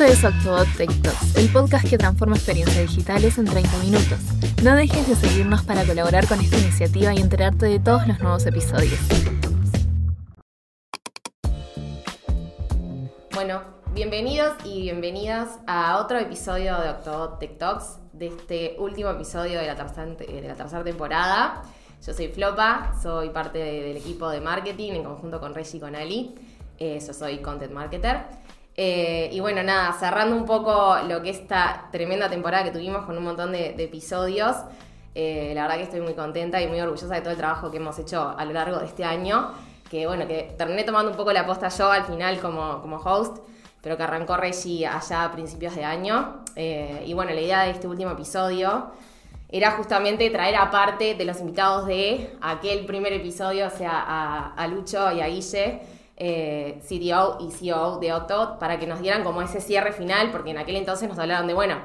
Esto es Octobot Tech Talks, el podcast que transforma experiencias digitales en 30 minutos. No dejes de seguirnos para colaborar con esta iniciativa y enterarte de todos los nuevos episodios. Bueno, bienvenidos y bienvenidas a otro episodio de Octobot Tech Talks, de este último episodio de la tercera, de la tercera temporada. Yo soy Flopa, soy parte de- del equipo de marketing en conjunto con Reggie y con Ali. Eh, yo soy content marketer. Eh, y bueno, nada, cerrando un poco lo que esta tremenda temporada que tuvimos con un montón de, episodios. Eh, la verdad que estoy muy contenta y muy orgullosa de todo el trabajo que hemos hecho a lo largo de este año. Que bueno, que terminé tomando un poco la posta yo al final como, como host, pero que arrancó Reggie allá a principios de año. Eh, y bueno, la idea de este último episodio era justamente traer aparte de los invitados de aquel primer episodio, o sea, a, a Lucho y a Guille, eh, CDO y CEO de Octot, para que nos dieran como ese cierre final, porque en aquel entonces nos hablaron de, bueno,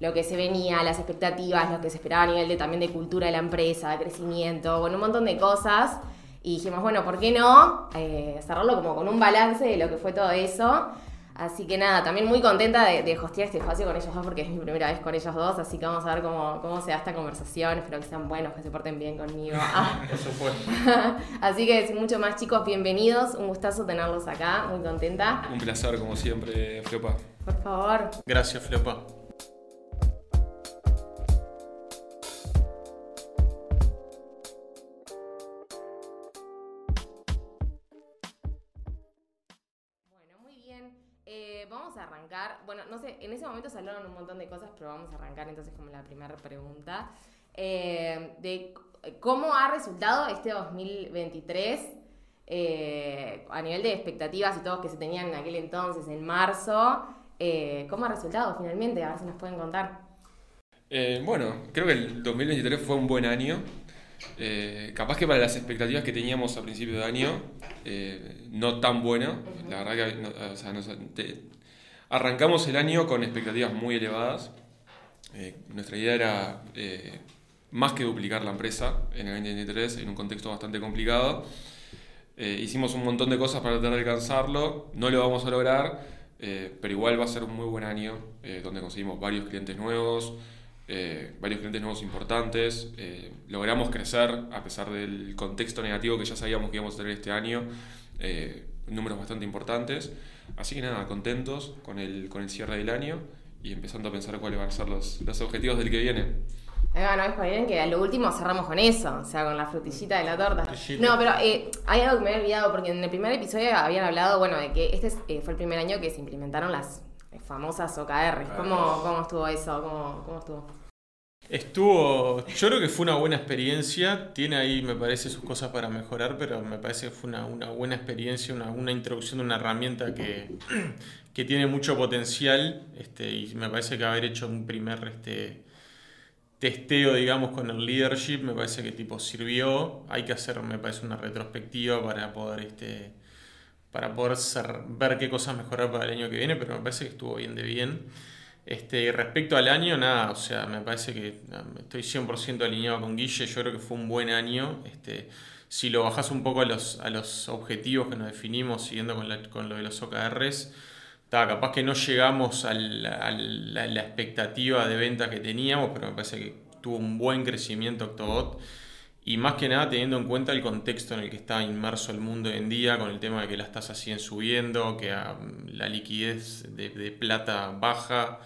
lo que se venía, las expectativas, lo que se esperaba a nivel de, también de cultura de la empresa, de crecimiento, bueno, un montón de cosas. Y dijimos, bueno, ¿por qué no eh, cerrarlo como con un balance de lo que fue todo eso? Así que nada, también muy contenta de, de hostear este espacio con ellos dos porque es mi primera vez con ellos dos, así que vamos a ver cómo, cómo se da esta conversación, espero que sean buenos, que se porten bien conmigo. Ah. Por supuesto. así que sin mucho más chicos, bienvenidos, un gustazo tenerlos acá, muy contenta. Un placer, como siempre, Flopa. Por favor, Gracias, Flopa. Eh, vamos a arrancar. Bueno, no sé, en ese momento se hablaron un montón de cosas, pero vamos a arrancar entonces como la primera pregunta. Eh, de cómo ha resultado este 2023 eh, a nivel de expectativas y todo que se tenían en aquel entonces, en marzo. ¿Cómo ha resultado finalmente? A ver si nos pueden contar. Bueno, creo que el 2023 fue un buen año. Eh, capaz que para las expectativas que teníamos a principio de año, eh, no tan te- arrancamos el año con expectativas muy elevadas. Eh, nuestra idea era eh, más que duplicar la empresa en el 2023 en un contexto bastante complicado. Hicimos un montón de cosas para tratar de alcanzarlo, no lo vamos a lograr, pero igual va a ser un muy buen año donde conseguimos varios clientes nuevos, eh, varios clientes nuevos importantes, eh, logramos crecer a pesar del contexto negativo que ya sabíamos que íbamos a tener este año, eh, números bastante importantes, así que nada, contentos con el, con el cierre del año y empezando a pensar cuáles van a ser los, los objetivos del que viene. Ahí va, no es bien que a lo último cerramos con eso, o sea, con la frutillita de la torta. Frutillita. No, pero eh, hay algo que me había olvidado, porque en el primer episodio habían hablado, bueno, de que este es, eh, fue el primer año que se implementaron las eh, famosas OKR. ¿Cómo, cómo estuvo eso? ¿Cómo, cómo estuvo? Estuvo, yo creo que fue una buena experiencia, tiene ahí me parece sus cosas para mejorar, pero me parece que fue una, una buena experiencia, una, una introducción de una herramienta que, que tiene mucho potencial este, y me parece que haber hecho un primer este, testeo, digamos, con el leadership, me parece que tipo sirvió, hay que hacer, me parece, una retrospectiva para poder, este, para poder ver qué cosas mejorar para el año que viene, pero me parece que estuvo bien de bien. Este, respecto al año, nada, o sea, me parece que nada, estoy 100% alineado con Guille, yo creo que fue un buen año. Este, si lo bajás un poco a los, a los objetivos que nos definimos, siguiendo con, con lo de los OKRs, ta, capaz que no llegamos a la, la expectativa de venta que teníamos, pero me parece que tuvo un buen crecimiento Octobot. Y más que nada teniendo en cuenta el contexto en el que está inmerso el mundo hoy en día, con el tema de que las tasas siguen subiendo, que ah, la liquidez de, plata baja,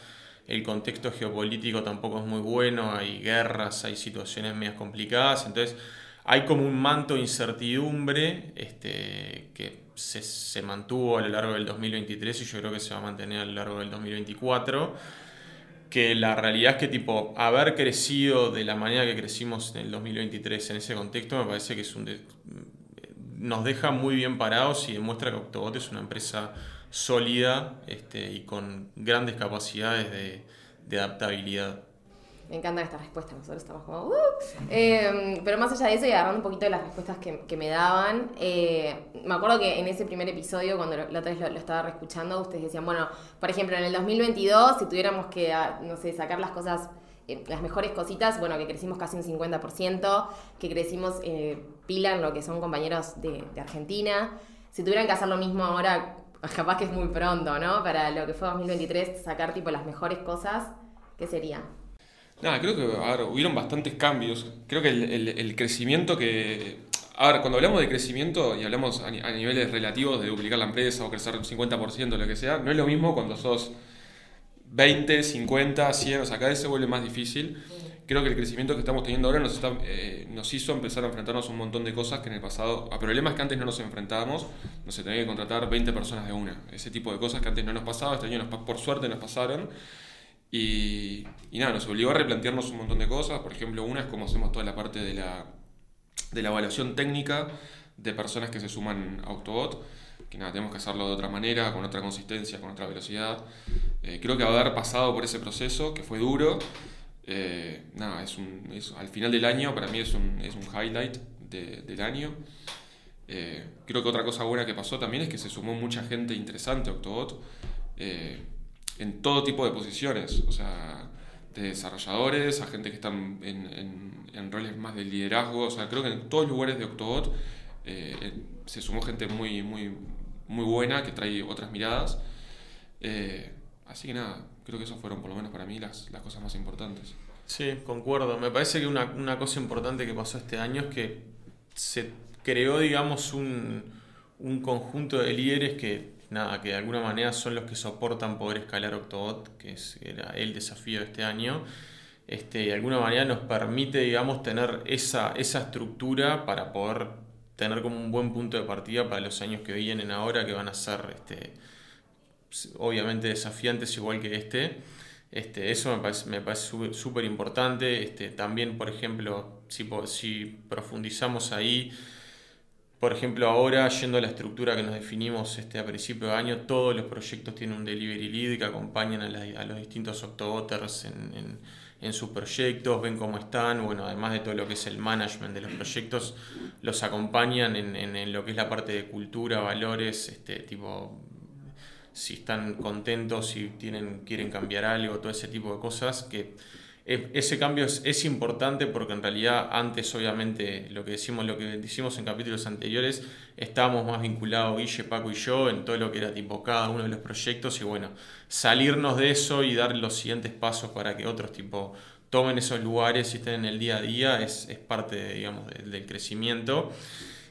el contexto geopolítico tampoco es muy bueno, hay guerras, hay situaciones medias complicadas, entonces hay como un manto de incertidumbre este, que se, se mantuvo a lo largo del 2023 y yo creo que se va a mantener a lo largo del 2024 que la realidad es que tipo haber crecido de la manera que crecimos en el 2023 en ese contexto me parece que es un de- nos deja muy bien parados y demuestra que Octobot es una empresa sólida este, y con grandes capacidades de, de adaptabilidad. Me encantan estas respuestas, nosotros estamos como... "Uh". Eh, pero más allá de eso y agarrando un poquito de las respuestas que, que me daban, eh, me acuerdo que en ese primer episodio, cuando la otra vez lo, lo estaba reescuchando, ustedes decían, bueno, por ejemplo, en el 2022, si tuviéramos que, ah, no sé, sacar las cosas, eh, las mejores cositas, bueno, que crecimos casi un 50%, que crecimos eh, pila en lo que son compañeros de, de Argentina. Si tuvieran que hacer lo mismo ahora capaz que es muy pronto, ¿no? Para lo que fue 2023, sacar tipo las mejores cosas, ¿qué sería? Nada, creo que a ver, hubieron bastantes cambios. Creo que el, el- el crecimiento que... A ver, cuando hablamos de crecimiento y hablamos a, a niveles relativos de duplicar la empresa o crecer un 50%, lo que sea, no es lo mismo cuando sos 20, 50, 100, o sea, cada vez se vuelve más difícil. Creo que el crecimiento que estamos teniendo ahora nos, está, eh, nos hizo empezar a enfrentarnos a un montón de cosas que en el pasado, a problemas que antes no nos enfrentábamos, no se tenía que contratar 20 personas de una. Ese tipo de cosas que antes no nos pasaba, este año nos por suerte nos pasaron. Y, nada, nos obligó a replantearnos un montón de cosas. Por ejemplo, una es cómo hacemos toda la parte de la, de la evaluación técnica de personas que se suman a Octobot. Que nada, tenemos que hacerlo de otra manera, con otra consistencia, con otra velocidad. Eh, creo que haber pasado por ese proceso, que fue duro, eh, nada, es al final del año para mí es un, es un highlight de- del año. Eh, creo que otra cosa buena que pasó también es que se sumó mucha gente interesante a Octobot en todo tipo de posiciones, o sea, de desarrolladores a gente que están en, roles más de liderazgo, o sea, creo que en todos los lugares de Octobot eh, se sumó gente muy, muy, muy buena que trae otras miradas. Eh, así que nada, creo que esas fueron por lo menos para mí las, las cosas más importantes. Sí, concuerdo. Me parece que una, una cosa importante que pasó este año es que se creó, digamos, un, un conjunto de líderes que, nada, que de alguna manera son los que soportan poder escalar Octobot, que es, era el desafío de este año. Este, de alguna manera nos permite, digamos, tener esa, esa estructura para poder tener como un buen punto de partida para los años que vienen ahora, que van a ser, este, obviamente desafiantes igual que este. Este, eso me parece, me parece súper- importante. Este, también, por ejemplo, si, si profundizamos ahí, por ejemplo, ahora yendo a la estructura que nos definimos este, a principio de año, todos los proyectos tienen un delivery lead que acompañan a, la- los distintos octoboters en, en- en sus proyectos, ven cómo están, bueno, además de todo lo que es el management de los proyectos, los acompañan en, en- lo que es la parte de cultura, valores, este, tipo si están contentos, si tienen, quieren cambiar algo, todo ese tipo de cosas, que ese cambio es, importante porque en realidad antes obviamente lo que decimos, lo que decimos en capítulos anteriores, estábamos más vinculados Guille, Paco y yo en todo lo que era tipo cada uno de los proyectos y bueno, salirnos de eso y dar los siguientes pasos para que otros tipo tomen esos lugares y estén en el día a día es, es parte digamos, de- del crecimiento.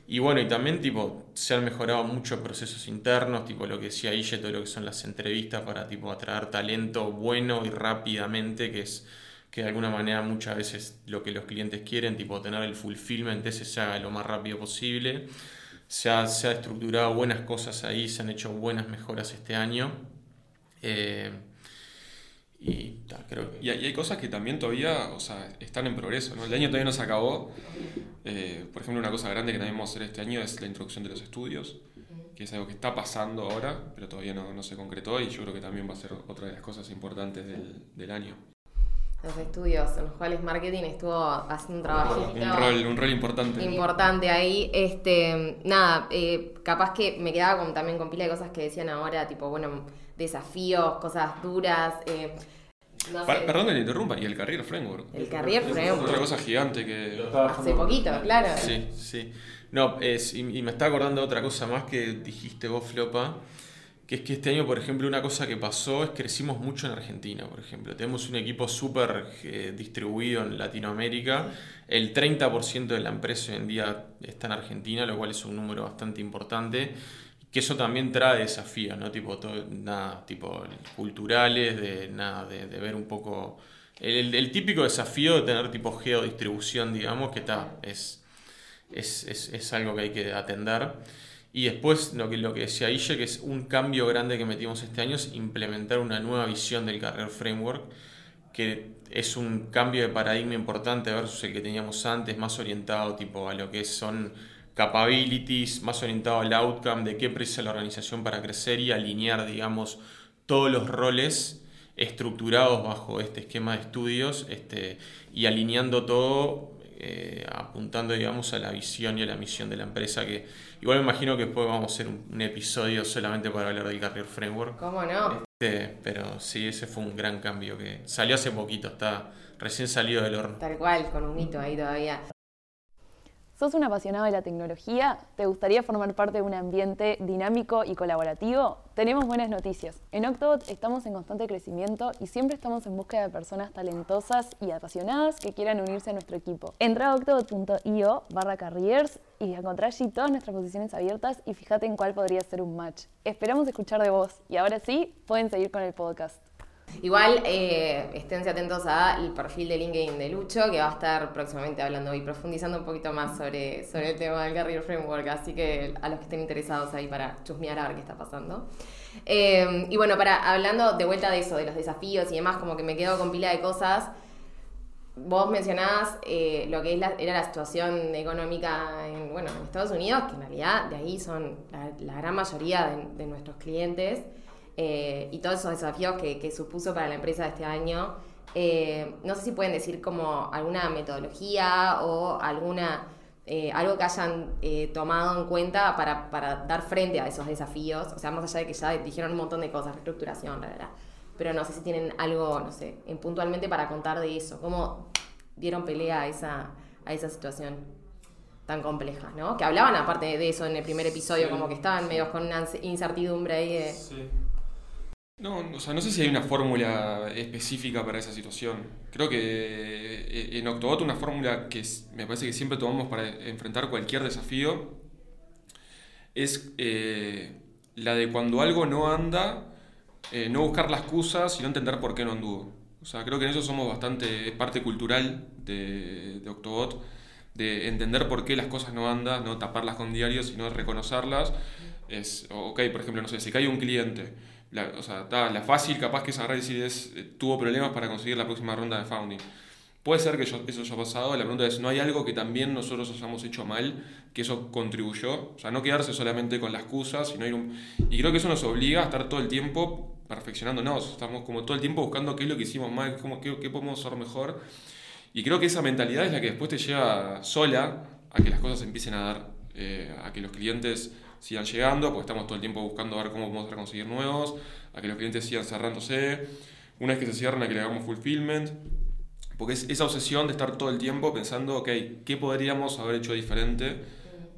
Y bueno, y también tipo, se han mejorado muchos procesos internos, tipo lo que decía Guille, todo lo que son las entrevistas para tipo atraer talento bueno y rápidamente, que es que de alguna manera muchas veces lo que los clientes quieren, tipo tener el fulfillment ese se haga lo más rápido posible. Se ha, se ha estructurado buenas cosas ahí, se han hecho buenas mejoras este año. Eh, y creo. Y hay, cosas que también todavía, o sea, están en progreso. El año todavía no se acabó. Eh, por ejemplo, una cosa grande que también vamos a hacer este año es la introducción de los estudios, que es algo que está pasando ahora, pero todavía no, no se concretó y yo creo que también va a ser otra de las cosas importantes del, del año. Los estudios en los cuales marketing estuvo haciendo un trabajito. Un rol, un rol importante. importante ahí. Este, nada, eh, capaz que me quedaba con- también con pila de cosas que decían ahora, tipo, bueno, desafíos, cosas duras. eh, no Pa- sé, perdón que le interrumpa, y el Career Framework. El Career Es Framework. Otra cosa gigante que... hace poquito, claro. Sí, sí. No, es, y, y me está acordando de otra cosa más que dijiste vos, Flopa, que es que este año, por ejemplo, una cosa que pasó es que crecimos mucho en Argentina, por ejemplo. Tenemos un equipo súper eh, distribuido en Latinoamérica. El 30% de la empresa hoy en día está en Argentina, lo cual es un número bastante importante. Que eso también trae desafíos, ¿no? Tipo, todo, nada, tipo culturales, de, nada, de, de ver un poco... El, el típico desafío de tener tipo geodistribución, digamos, que está, es, es, es, es algo que hay que atender. Y después lo que, lo que decía Ille, que es un cambio grande que metimos este año, es implementar una nueva visión del Career Framework, que es un cambio de paradigma importante versus el que teníamos antes, más orientado tipo a lo que son capabilities, más orientado al outcome, de qué precisa la organización para crecer y alinear, digamos, todos los roles estructurados bajo este esquema de estudios este, y alineando todo, eh, apuntando, digamos, a la visión y a la misión de la empresa, que igual me imagino que después vamos a hacer un, un episodio solamente para hablar del Career Framework. ¿Cómo no? Este, pero sí, ese fue un gran cambio que salió hace poquito, está recién salido del horno. Tal cual, con un mito ahí todavía. ¿Sos un apasionado de la tecnología? ¿Te gustaría formar parte de un ambiente dinámico y colaborativo? Tenemos buenas noticias. En Octobot estamos en constante crecimiento y siempre estamos en búsqueda de personas talentosas y apasionadas que quieran unirse a nuestro equipo. Entra a octobot.io barra careers y encontrá allí todas nuestras posiciones abiertas y fíjate en cuál podría ser un match. Esperamos escuchar de vos y ahora sí, pueden seguir con el podcast. Igual, eh, esténse atentos al perfil de LinkedIn de Lucho, que va a estar próximamente hablando y profundizando un poquito más sobre, sobre el tema del Career Framework, así que a los que estén interesados ahí para chusmear a ver qué está pasando. Eh, y bueno, para hablando de vuelta de eso, de los desafíos y demás, como que me quedo con pila de cosas. Vos mencionabas eh, lo que es era la situación económica en, bueno, en Estados Unidos, que en realidad de ahí son la, gran mayoría de nuestros clientes. Eh, y todos esos desafíos que, que, supuso para la empresa de este año. Eh, no sé si pueden decir como alguna metodología o alguna eh, algo que hayan eh, tomado en cuenta para, para, dar frente a esos desafíos. O sea, más allá de que ya dijeron un montón de cosas, reestructuración, la verdad. Pero no sé si tienen algo, no sé, puntualmente para contar de eso. ¿Cómo dieron pelea a esa, a esa situación? tan compleja, ¿no? Que hablaban aparte de eso en el primer episodio, sí. como que estaban medio con una incertidumbre ahí de... Sí. No, o sea, no sé si hay una fórmula específica para esa situación. Creo que eh, en Octobot una fórmula que me parece que siempre tomamos para enfrentar cualquier desafío es eh, la de cuando algo no anda, eh, no buscar la excusa, sino entender por qué no anduvo. O sea, creo que en eso somos bastante parte cultural de, Octobot, de entender por qué las cosas no andan, no taparlas con diarios, sino reconocerlas. Es, ok, por ejemplo, no sé, si cae un cliente la, o sea, ta, la fácil capaz que es agarrar y es, eh, tuvo problemas para conseguir la próxima ronda de founding. Puede ser que yo, eso haya pasado, la pregunta es, ¿no hay algo que también nosotros hayamos hecho mal, que eso contribuyó? O sea, no quedarse solamente con la excusa, sino ir un... Y creo que eso nos obliga a estar todo el tiempo perfeccionándonos, estamos como todo el tiempo buscando qué es lo que hicimos mal, cómo, qué, qué podemos hacer mejor. Y creo que esa mentalidad es la que después te lleva sola a que las cosas empiecen a dar, eh, a que los clientes sigan llegando, porque estamos todo el tiempo buscando ver cómo podemos conseguir nuevos, a que los clientes sigan cerrándose, una vez que se cierran a que le hagamos fulfillment, porque es esa obsesión de estar todo el tiempo pensando, ok, ¿qué podríamos haber hecho diferente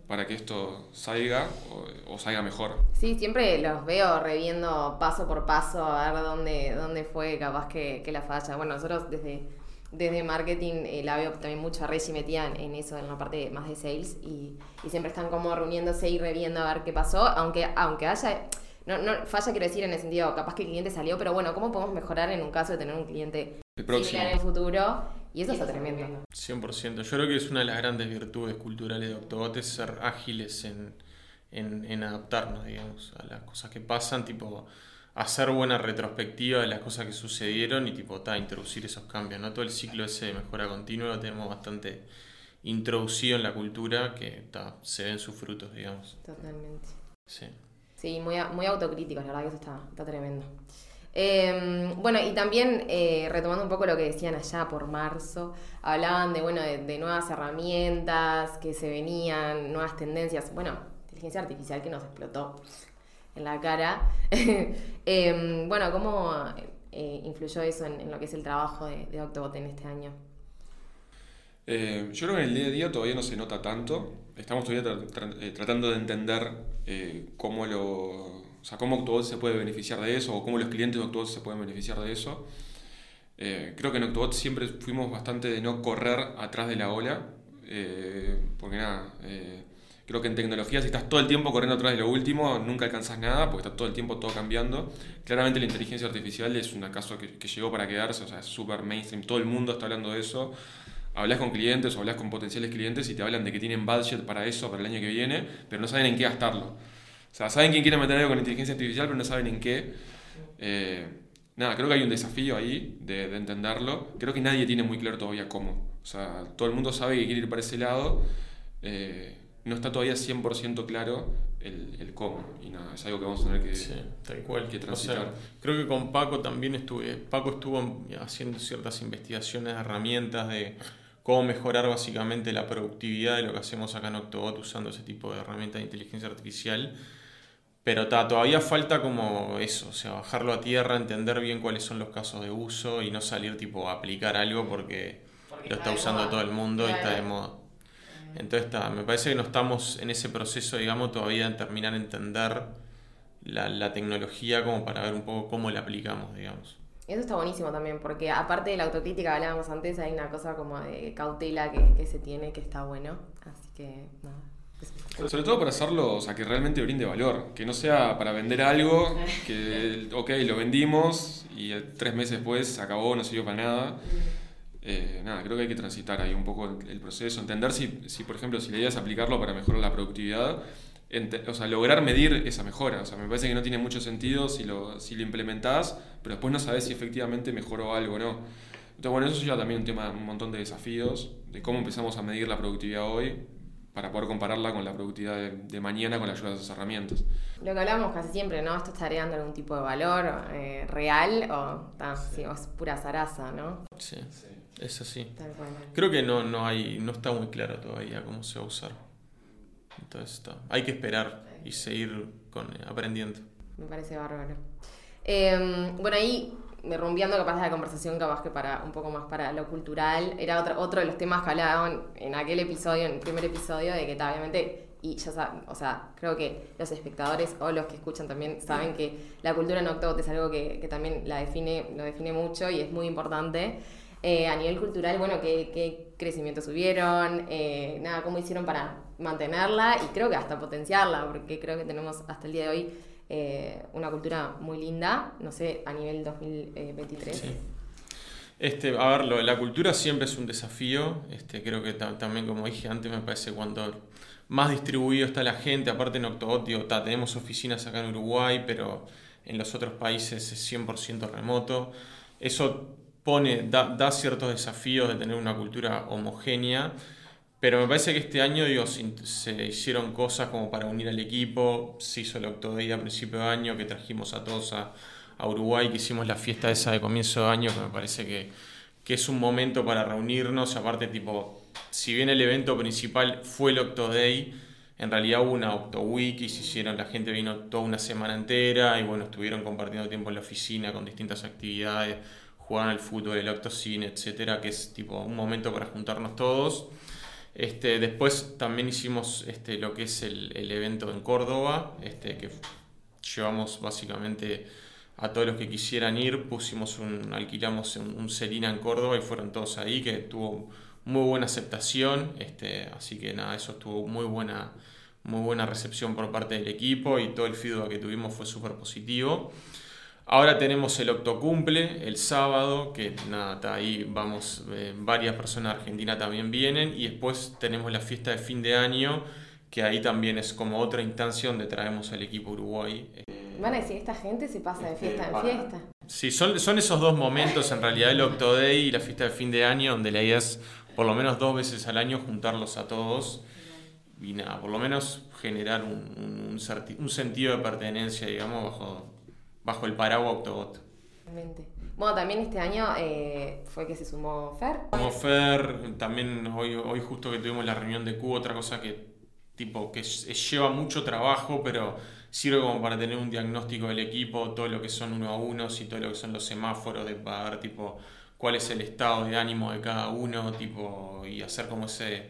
para que esto salga o, o salga mejor? Sí, siempre los veo reviendo paso por paso a ver dónde, dónde fue capaz que, que la falla. Bueno, nosotros desde desde marketing eh, la veo también mucho a Reggie metida en, en, eso, en la parte más de sales, y, y, siempre están como reuniéndose y reviendo a ver qué pasó, aunque, aunque haya, no, no falla quiero decir en el sentido, capaz que el cliente salió, pero bueno, ¿cómo podemos mejorar en un caso de tener un cliente similar en el futuro? Y eso, y eso está tremendo. 100%, yo creo que es una de las grandes virtudes culturales de Octobot, es ser ágiles en, en, en adaptarnos, digamos, a las cosas que pasan, tipo hacer buena retrospectiva de las cosas que sucedieron y tipo, ta, introducir esos cambios, ¿no? Todo el ciclo ese de mejora continua lo tenemos bastante introducido en la cultura que ta, se ven sus frutos, digamos. Totalmente. Sí. Sí, muy, muy autocríticos, la verdad que eso está, está tremendo. Eh, bueno, y también eh, retomando un poco lo que decían allá por marzo, hablaban de, bueno, de, de, nuevas herramientas que se venían, nuevas tendencias. Bueno, inteligencia artificial que nos explotó en la cara. eh, bueno, ¿cómo eh, influyó eso en, lo que es el trabajo de, Octobot en este año? Eh, yo creo que en el día a día todavía no se nota tanto. Estamos todavía eh, tratando de entender cómo lo, o sea, cómo Octobot se puede beneficiar de eso o cómo los clientes de Octobot se pueden beneficiar de eso. Creo que en Octobot siempre fuimos bastante de no correr atrás de la ola, porque nada, Creo que en tecnología, si estás todo el tiempo corriendo atrás de lo último, nunca alcanzas nada porque está todo el tiempo todo cambiando. Claramente la inteligencia artificial es un caso que, llegó para quedarse, o sea, es súper mainstream, todo el mundo está hablando de eso. Hablas con clientes o hablas con potenciales clientes y te hablan de que tienen budget para eso, para el año que viene, pero no saben en qué gastarlo. O sea, saben quién quiere meter algo con inteligencia artificial, pero no saben en qué. Eh, nada, creo que hay un desafío ahí de, de entenderlo. Creo que nadie tiene muy claro todavía cómo. O sea, todo el mundo sabe que quiere ir para ese lado. Eh, no está todavía 100% claro el, el, cómo. Y nada, es algo que vamos a tener que, sí, tal cual. que transitar. O sea, creo que con Paco también estuve, Paco estuvo haciendo ciertas investigaciones, herramientas de cómo mejorar básicamente la productividad de lo que hacemos acá en Octobot usando ese tipo de herramientas de inteligencia artificial. Pero ta, todavía falta como eso, o sea, bajarlo a tierra, entender bien cuáles son los casos de uso y no salir tipo a aplicar algo porque, porque lo está usando todo el mundo claro. y está de moda. Entonces está, me parece que no estamos en ese proceso, digamos, todavía en terminar de entender la, la tecnología como para ver un poco cómo la aplicamos, digamos. Eso está buenísimo también, porque aparte de la autocrítica que hablábamos antes, hay una cosa como de cautela que, que se tiene que está bueno. Así que, nada. Sobre todo para hacerlo, o sea, que realmente brinde valor, que no sea para vender algo, que, ok, lo vendimos y tres meses después acabó, no sirvió para nada. Eh, nada, creo que hay que transitar ahí un poco el, el proceso, entender si, si, por ejemplo, si la idea es aplicarlo para mejorar la productividad, o sea, lograr medir esa mejora. O sea, me parece que no tiene mucho sentido si lo, si lo implementás, pero después no sabes si efectivamente mejoró algo o no. Entonces, bueno, eso ya también un tema, un montón de desafíos, de cómo empezamos a medir la productividad hoy para poder compararla con la productividad de, mañana con la ayuda de esas herramientas. Lo que hablamos casi siempre, ¿no? ¿Esto estaría dando algún tipo de valor eh, real o, es pura zaraza, ¿no? Sí, es así. Creo que no, no, hay, no está muy claro todavía cómo se va a usar. Entonces hay que esperar y seguir con, eh, aprendiendo. Me parece bárbaro. Em, bueno, ahí rompiendo capaz de la conversación, capaz que para un poco más para lo cultural, era otro, otro de los temas que hablaban en aquel episodio, en el primer episodio, de que obviamente, y ya saben, o sea, creo que los espectadores o los que escuchan también saben que la cultura en October es algo que, que también la define, lo define mucho y es muy importante. Eh, a nivel cultural, bueno, ¿qué, qué crecimiento subieron? Eh, nada, ¿cómo hicieron para mantenerla y creo que hasta potenciarla? Porque creo que tenemos hasta el día de hoy eh, una cultura muy linda, no sé, a nivel 2023. Sí. Este, a ver, la cultura siempre es un desafío. Este, creo que también, como dije antes, me parece cuando más distribuido está la gente, aparte en Octobot, tenemos oficinas acá en Uruguay, pero en los otros países es 100% remoto. Eso pone, da, ciertos desafíos de tener una cultura homogénea, pero me parece que este año se, hicieron cosas como para unir al equipo, se hizo el Octodía a principio de año, que trajimos a todos a, Uruguay, que hicimos la fiesta esa de comienzo de año, que me parece que, que es un momento para reunirnos, aparte tipo, si bien el evento principal fue el Octoday, en realidad hubo una Octo Week y se hicieron, la gente vino toda una semana entera y bueno, estuvieron compartiendo tiempo en la oficina con distintas actividades, jugaban al fútbol, el octocine, etcétera, que es tipo un momento para juntarnos todos. Este, después también hicimos este, lo que es el, el evento en Córdoba, este, que llevamos básicamente a todos los que quisieran ir, pusimos un, alquilamos un, un Celina en Córdoba y fueron todos ahí, que tuvo muy buena aceptación, este, así que nada, eso tuvo muy buena, muy buena recepción por parte del equipo y todo el feedback que tuvimos fue súper positivo. Ahora tenemos el Octocumple el sábado, que nada, ahí vamos, eh, varias personas de Argentina también vienen, y después tenemos la fiesta de fin de año, que ahí también es como otra instancia donde traemos al equipo Uruguay. Van a decir, esta gente se pasa de fiesta en fiesta. Sí, son, son esos dos momentos en realidad, el Octoday y la fiesta de fin de año, donde la idea es por lo menos dos veces al año juntarlos a todos y nada, por lo menos generar un, un, un sentido de pertenencia, digamos, bajo bajo el paraguas Octobot. Bueno, también este año eh, fue que se sumó Fer. Como Fer, también hoy, hoy justo que tuvimos la reunión de Q, otra cosa que tipo que lleva mucho trabajo, pero sirve como para tener un diagnóstico del equipo, todo lo que son uno a uno y todo lo que son los semáforos, de para ver tipo cuál es el estado de ánimo de cada uno, tipo, y hacer como ese,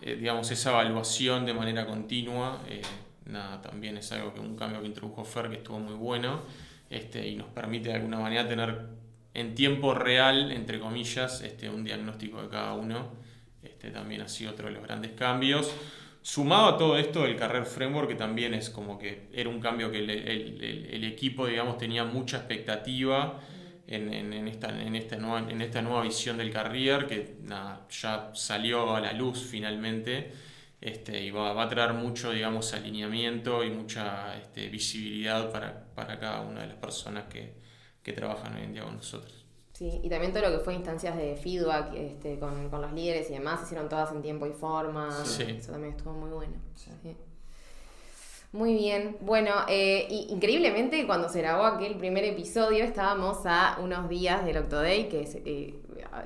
eh, digamos, esa evaluación de manera continua. Eh, nada, también es algo que un cambio que introdujo Fer que estuvo muy bueno este, y nos permite de alguna manera tener en tiempo real, entre comillas, este, un diagnóstico de cada uno. Este, también ha sido otro de los grandes cambios. Sumado a todo esto, el Carrer Framework, que también es como que era un cambio que el, el, el, equipo, digamos, tenía mucha expectativa en, en, en, esta, en, esta nueva, en esta nueva visión del Carrier, que nada, ya salió a la luz finalmente. Este, y va, a traer mucho, digamos, alineamiento y mucha este, visibilidad para, para, cada una de las personas que, que, trabajan hoy en día con nosotros. Sí, y también todo lo que fue instancias de feedback este, con, con los líderes y demás, hicieron todas en tiempo y forma. Sí. Eso también estuvo muy bueno. Sí. Muy bien. Bueno, eh, increíblemente cuando se grabó aquel primer episodio estábamos a unos días del Octoday, que eh,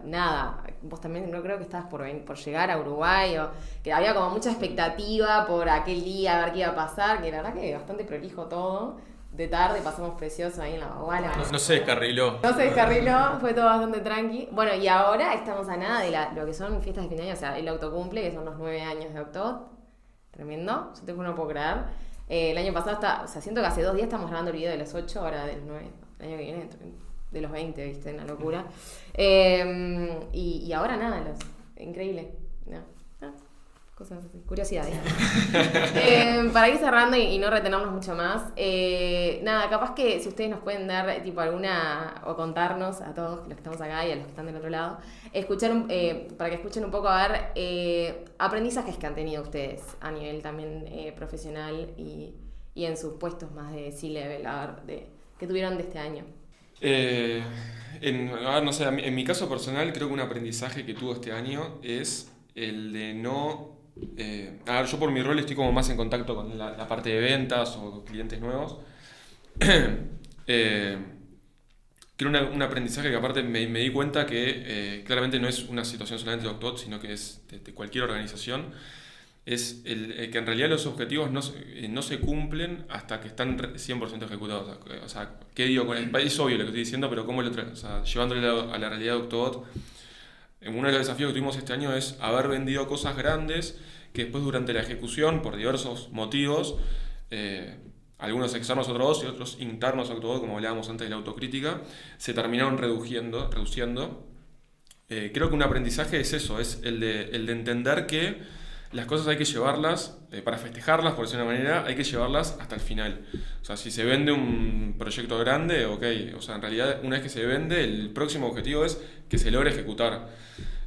nada, vos también no creo que estabas por, por llegar a Uruguay, o que había como mucha expectativa por aquel día, a ver qué iba a pasar, que la verdad que bastante prolijo todo. de tarde, pasamos precioso ahí en la baguala. No, no se descarriló. No se descarriló, fue todo bastante tranqui. Bueno, y ahora estamos a nada de la- lo que son fiestas de fin de año, o sea, el autocumple, que son los nueve años de Octot. Tremendo, yo te juro no puedo creer. Eh, el año pasado, está, o sea, siento que hace dos días estamos grabando el video de los ocho, ahora del nueve. El año que viene, de los 20, ¿viste? Una locura. Eh, y, y ahora nada, los, increíble. No, no, cosas así, curiosidades. Eh, para ir cerrando y, y no retenernos mucho más, eh, nada, capaz que si ustedes nos pueden dar tipo alguna, o contarnos a todos los que estamos acá y a los que están del otro lado, escuchar un- eh, para que escuchen un poco a ver eh, aprendizajes que han tenido ustedes a nivel también profesional y, y en sus puestos más de C-level, a ver, de, que tuvieron de este año. Eh, en, a ver, no sé, en mi caso personal creo que un aprendizaje que tuvo este año es el de no... eh, yo por mi rol estoy como más en contacto con la, parte de ventas o clientes nuevos. Eh, creo una- un aprendizaje que aparte me, me di cuenta que eh, claramente no es una situación solamente de Octot, sino que es de, de cualquier organización es el, el que en realidad los objetivos no eh, no se cumplen hasta que están re- 100% ejecutados. O sea, ¿qué digo con el Es obvio lo que estoy diciendo, pero ¿cómo lo llevándolo a la realidad de Octobot, eh, uno de los desafíos que tuvimos este año es haber vendido cosas grandes que después durante la ejecución, por diversos motivos, eh, algunos externos a Octobot y otros internos a Octobot, como hablábamos antes de la autocrítica, se terminaron reduciendo. reduciendo. Eh, creo que un aprendizaje es eso, es el de, el de entender que las cosas hay que llevarlas, eh, para festejarlas, por decirlo de una manera, hay que llevarlas hasta el final. O sea, si se vende un proyecto grande, ok. O sea, en realidad, una vez que se vende, el próximo objetivo es que se logre ejecutar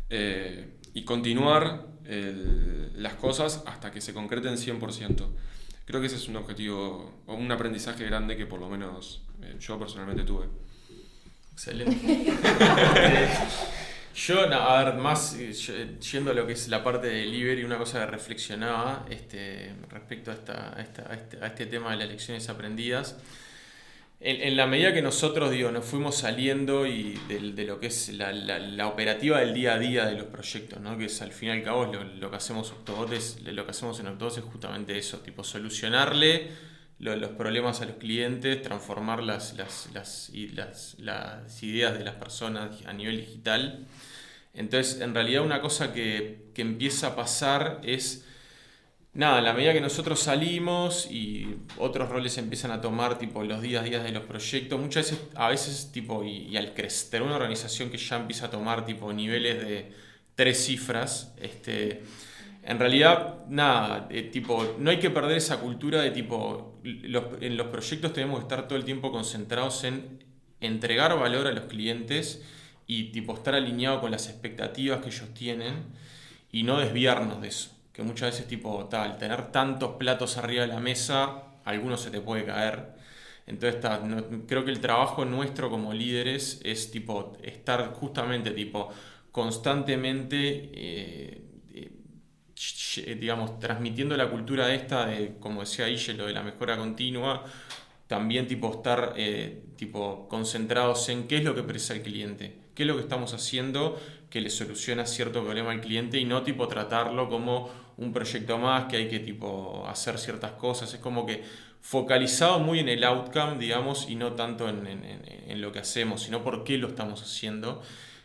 eh, y continuar el- las cosas hasta que se concreten 100%. Creo que ese es un objetivo o un aprendizaje grande que por lo menos eh, yo personalmente tuve. Excelente. Eh, Yo, a ver, más eh, yo- yendo a lo que es la parte de delivery, una cosa que reflexionaba este, respecto a, esta, esta- este, a este tema de las lecciones aprendidas. En, la medida que nosotros, digo, nos fuimos saliendo y de, lo que es la, operativa del día a día de los proyectos, ¿no? que es al fin y al cabo lo, lo que hacemos Octobot es- lo que hacemos en Octobot es justamente eso, tipo solucionarle lo- los problemas a los clientes, transformar las, las, las, y las, las ideas de las personas a nivel digital. Entonces, en realidad una cosa que, que empieza a pasar es, nada, la medida que nosotros salimos y otros roles empiezan a tomar, tipo, los días a días de los proyectos, muchas veces, a veces, tipo, y, y al crecer una organización que ya empieza a tomar, tipo, niveles de tres cifras, este, en realidad, nada, eh, tipo, no hay que perder esa cultura de tipo, en los proyectos tenemos que estar todo el tiempo concentrados en entregar valor a los clientes y tipo estar alineado con las expectativas que ellos tienen y no desviarnos de eso. Que muchas veces tipo, tal, tener tantos platos arriba de la mesa, algunos se te puede caer. Entonces, creo que el trabajo nuestro como líderes es tipo estar justamente tipo constantemente eh, digamos, transmitiendo la cultura esta de, como decía Ille, lo de la mejora continua, también tipo estar eh, tipo concentrados en qué es lo que precisa el cliente, qué es lo que estamos haciendo que le soluciona cierto problema al cliente y no tipo tratarlo como un proyecto más que hay que tipo hacer ciertas cosas, es como que focalizado muy en el outcome, digamos, y no tanto en, en- en- lo que hacemos, sino por qué lo estamos haciendo.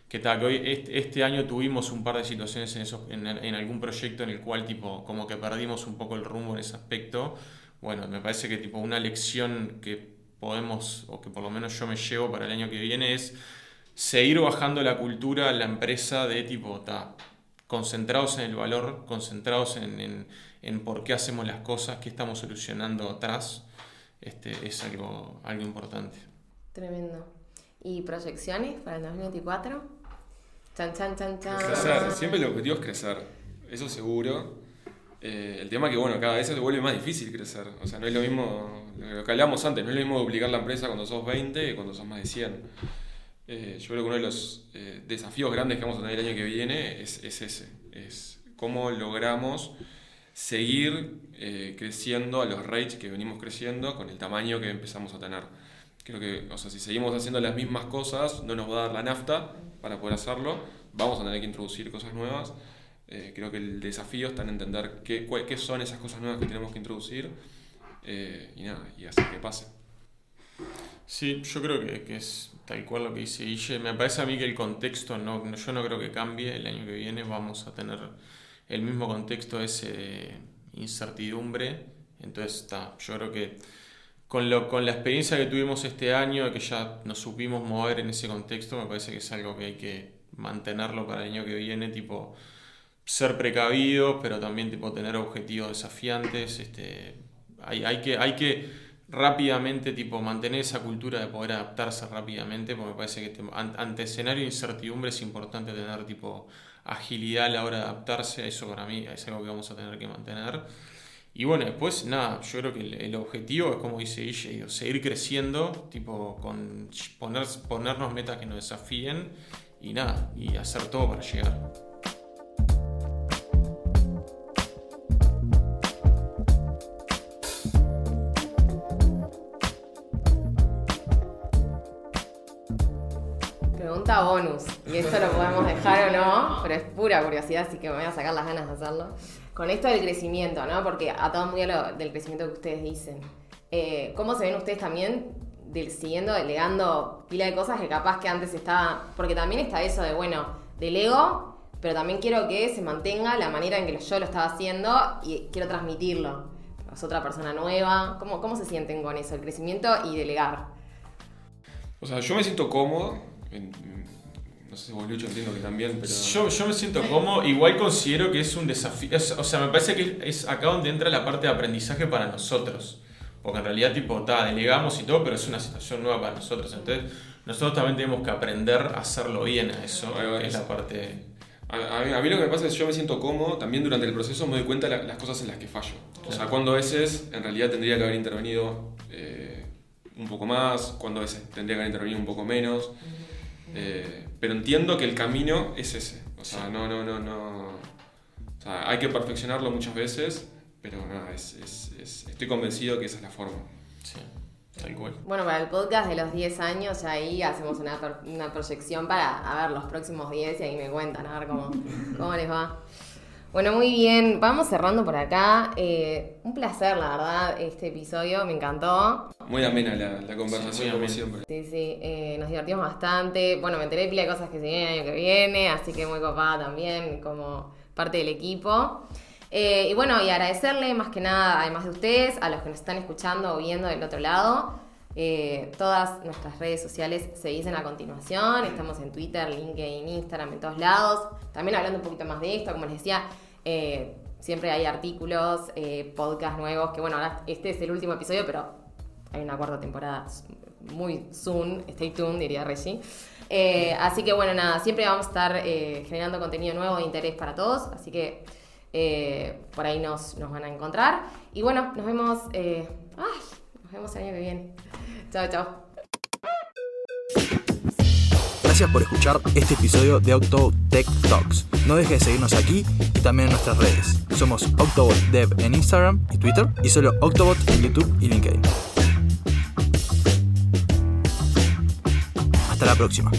Que tal, que hoy este, este año tuvimos un par de situaciones en, esos, en, algún proyecto en el cual tipo como que perdimos un poco el rumbo en ese aspecto. Bueno, me parece que tipo una lección que podemos, o que por lo menos yo me llevo para el año que viene es seguir bajando la cultura la empresa de tipo, ta, concentrados en el valor, concentrados en, en, en por qué hacemos las cosas, qué estamos solucionando atrás, este, es algo, algo importante. Tremendo. ¿Y proyecciones para el 2024? Crecer, siempre el objetivo es crecer, eso seguro. Eh, el tema que, bueno, cada vez se vuelve más difícil crecer. O sea, no es lo mismo, lo que hablábamos antes, no es lo mismo duplicar la empresa cuando sos 20 que cuando sos más de 100. Eh, yo creo que uno de los eh, desafíos grandes que vamos a tener el año que viene es, es ese, es cómo logramos seguir creciendo a los rates que venimos creciendo con el tamaño que empezamos a tener. Creo que, o sea, si seguimos haciendo las mismas cosas, no nos va a dar la nafta para poder hacerlo. Vamos a tener que introducir cosas nuevas. Eh, creo que el desafío está en entender qué, qué son esas cosas nuevas que tenemos que introducir eh, y nada, y hacer que pase. Sí, yo creo que, que es tal cual lo que dice Guille. Me parece a mí que el contexto, no, no- yo no creo que cambie. El año que viene vamos a tener el mismo contexto ese de incertidumbre. Entonces, está, yo creo que con, lo, con la experiencia que tuvimos este año, que ya nos supimos mover en ese contexto, me parece que es algo que hay que mantenerlo para el año que viene, tipo ser precavidos, pero también tipo tener objetivos desafiantes. Este, hay, hay que, hay que rápidamente tipo mantener esa cultura de poder adaptarse rápidamente, porque me parece que te- an- ante escenario de incertidumbre es importante tener tipo agilidad a la hora de adaptarse, eso para mí es algo que vamos a tener que mantener. Y bueno, después nada, yo creo que el, objetivo es como dice digo, seguir creciendo, tipo con poner, ponernos metas que nos desafíen y nada, y hacer todo para llegar. Pregunta bonus, y esto lo podemos dejar o no, pero es pura curiosidad, así que me voy a sacar las ganas de hacerlo. Con esto del crecimiento, ¿no? Porque atado muy a lo del crecimiento que ustedes dicen. Eh, ¿Cómo se ven ustedes también del- siguiendo, delegando pila de cosas que capaz que antes estaba... Porque también está eso de, bueno, delego, pero también quiero que se mantenga la manera en que yo lo estaba haciendo y quiero transmitirlo. Es otra persona nueva. ¿Cómo, ¿Cómo se sienten con eso, el crecimiento y delegar? O sea, yo me siento cómodo. No sé si vos, Lucho, entiendo que también, pero. Yo, yo me siento cómodo, igual considero que es un desafío, es- o sea, me parece que es acá donde entra la parte de aprendizaje para nosotros, porque en realidad tipo, ta, delegamos y todo, pero es una situación nueva para nosotros, entonces nosotros también tenemos que aprender a hacerlo bien a eso, es la parte... A, a mí, a mí lo que me pasa es que yo me siento cómodo, también durante el proceso me doy cuenta de la- las cosas en las que fallo. O sea, cuando a veces en realidad tendría que haber intervenido eh, un poco más, cuando a veces tendría que haber intervenido un poco menos. Eh, pero entiendo que el camino es ese. O sea, no, no, no, no. O sea, hay que perfeccionarlo muchas veces, pero nada, es, es- es- estoy convencido que esa es la forma. Sí, tal cual. Bueno, para el podcast de los 10 años, ahí hacemos una, per- una proyección para a ver los próximos 10 y ahí me cuentan, a ver cómo, cómo les va. Bueno, muy bien, vamos cerrando por acá. Eh, un placer, la verdad, este episodio, me encantó. Muy amena la, la conversación, Sí, como siempre. Sí, sí, eh, nos divertimos bastante. Bueno, me enteré de pila de cosas que se vienen el año que viene, así que muy copada también como parte del equipo. Eh, y bueno, y agradecerle más que nada, además de ustedes, a los que nos están escuchando o viendo del otro lado. Eh, todas nuestras redes sociales se dicen a continuación. Estamos en Twitter, LinkedIn, Instagram, en todos lados. También hablando un poquito más de esto, como les decía, eh, siempre hay artículos, eh, podcasts nuevos, que bueno, ahora este es el último episodio, pero hay una cuarta temporada muy soon, stay tuned, diría Reggie. Así que bueno, nada, siempre vamos a estar generando contenido nuevo de interés para todos, así que por ahí nos, nos van a encontrar. Y bueno, nos vemos, ay, nos vemos el año que viene. Chao, chao. Gracias por escuchar este episodio de Octobot Tech Talks. No dejes de seguirnos aquí y también en nuestras redes. Somos Octobot Dev en Instagram y Twitter y solo Octobot en YouTube y LinkedIn. Hasta la próxima.